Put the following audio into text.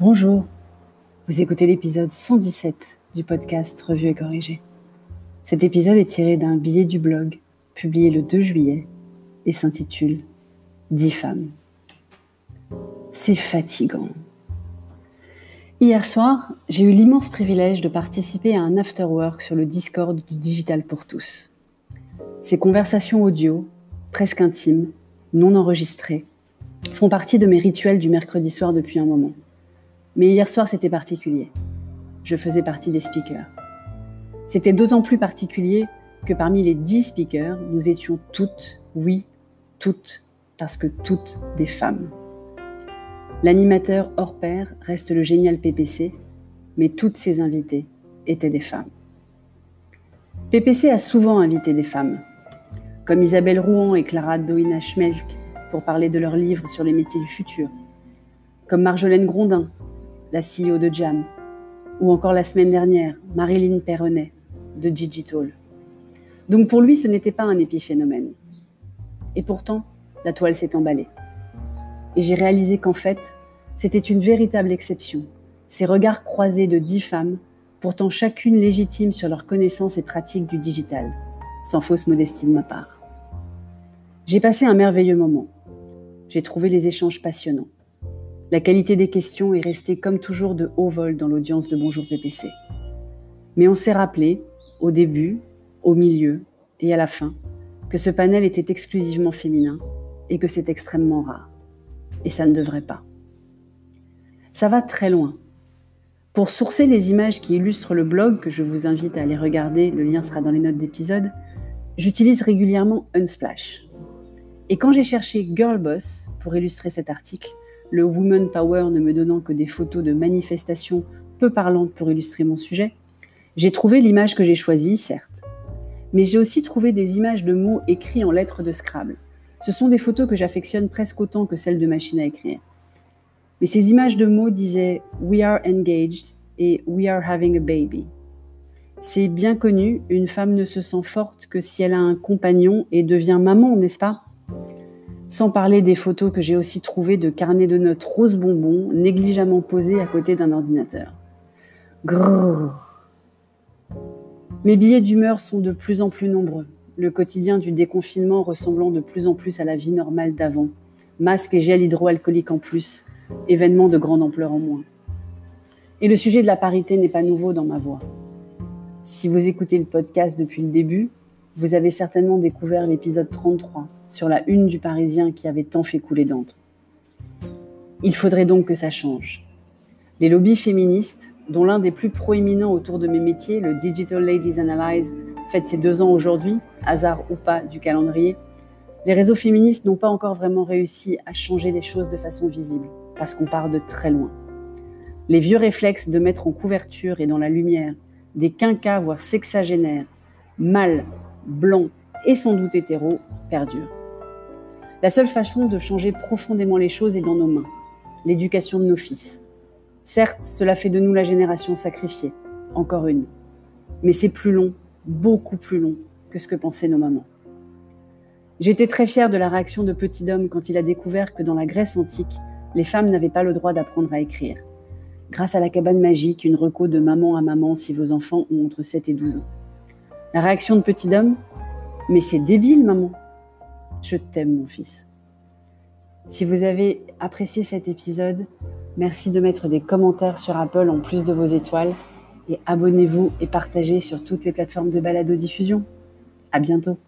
Bonjour, vous écoutez l'épisode 117 du podcast Revue et corrigé. Cet épisode est tiré d'un billet du blog publié le 2 juillet et s'intitule 10 femmes. C'est fatigant. Hier soir, j'ai eu l'immense privilège de participer à un afterwork sur le Discord du Digital pour tous. Ces conversations audio, presque intimes, non enregistrées, font partie de mes rituels du mercredi soir depuis un moment. Mais hier soir, c'était particulier. Je faisais partie des speakers. C'était d'autant plus particulier que parmi les dix speakers, nous étions toutes, oui, toutes, parce que toutes des femmes. L'animateur hors pair reste le génial PPC, mais toutes ses invitées étaient des femmes. PPC a souvent invité des femmes, comme Isabelle Rouen et Clara Doina Schmelk pour parler de leur livre sur les métiers du futur, comme Marjolaine Grondin, la CEO de Jam, ou encore la semaine dernière, Marilyn Perronnet de Digital. Donc pour lui, ce n'était pas un épiphénomène. Et pourtant, la toile s'est emballée. Et j'ai réalisé qu'en fait, c'était une véritable exception. Ces regards croisés de dix femmes, pourtant chacune légitime sur leurs connaissances et pratiques du digital, sans fausse modestie de ma part. J'ai passé un merveilleux moment. J'ai trouvé les échanges passionnants. La qualité des questions est restée comme toujours de haut vol dans l'audience de Bonjour PPC. Mais on s'est rappelé, au début, au milieu et à la fin, que ce panel était exclusivement féminin et que c'est extrêmement rare. Et ça ne devrait pas. Ça va très loin. Pour sourcer les images qui illustrent le blog, que je vous invite à aller regarder, le lien sera dans les notes d'épisode, j'utilise régulièrement Unsplash. Et quand j'ai cherché Girl Boss pour illustrer cet article, le Woman Power ne me donnant que des photos de manifestations peu parlantes pour illustrer mon sujet, j'ai trouvé l'image que j'ai choisie, certes. Mais j'ai aussi trouvé des images de mots écrits en lettres de Scrabble. Ce sont des photos que j'affectionne presque autant que celles de machine à écrire. Mais ces images de mots disaient We are engaged et We are having a baby. C'est bien connu, une femme ne se sent forte que si elle a un compagnon et devient maman, n'est-ce pas? Sans parler des photos que j'ai aussi trouvées de carnets de notes rose bonbon négligemment posés à côté d'un ordinateur. Grrr. Mes billets d'humeur sont de plus en plus nombreux, le quotidien du déconfinement ressemblant de plus en plus à la vie normale d'avant. Masque et gel hydroalcoolique en plus, événement de grande ampleur en moins. Et le sujet de la parité n'est pas nouveau dans ma voix. Si vous écoutez le podcast depuis le début, vous avez certainement découvert l'épisode 33 sur la une du Parisien qui avait tant fait couler d'entre. Il faudrait donc que ça change. Les lobbies féministes, dont l'un des plus proéminents autour de mes métiers, le Digital Ladies Analyze, fête ses deux ans aujourd'hui, hasard ou pas du calendrier, les réseaux féministes n'ont pas encore vraiment réussi à changer les choses de façon visible, parce qu'on part de très loin. Les vieux réflexes de mettre en couverture et dans la lumière des quinquas, voire sexagénaires, mâles, blancs et sans doute hétéros, perdurent. La seule façon de changer profondément les choses est dans nos mains, l'éducation de nos fils, Certes, cela fait de nous la génération sacrifiée, encore une. Mais c'est plus long, beaucoup plus long que ce que pensaient nos mamans. J'étais très fière de la réaction de Petit Homme quand il a découvert que dans la Grèce antique, les femmes n'avaient pas le droit d'apprendre à écrire. Grâce à la cabane magique, une reco de maman à maman si vos enfants ont entre 7 et 12 ans. La réaction de Petit Homme Mais c'est débile, maman. Je t'aime, mon fils. Si vous avez apprécié cet épisode, Merci de mettre des commentaires sur Apple en plus de vos étoiles et abonnez-vous et partagez sur toutes les plateformes de balado-diffusion. À bientôt.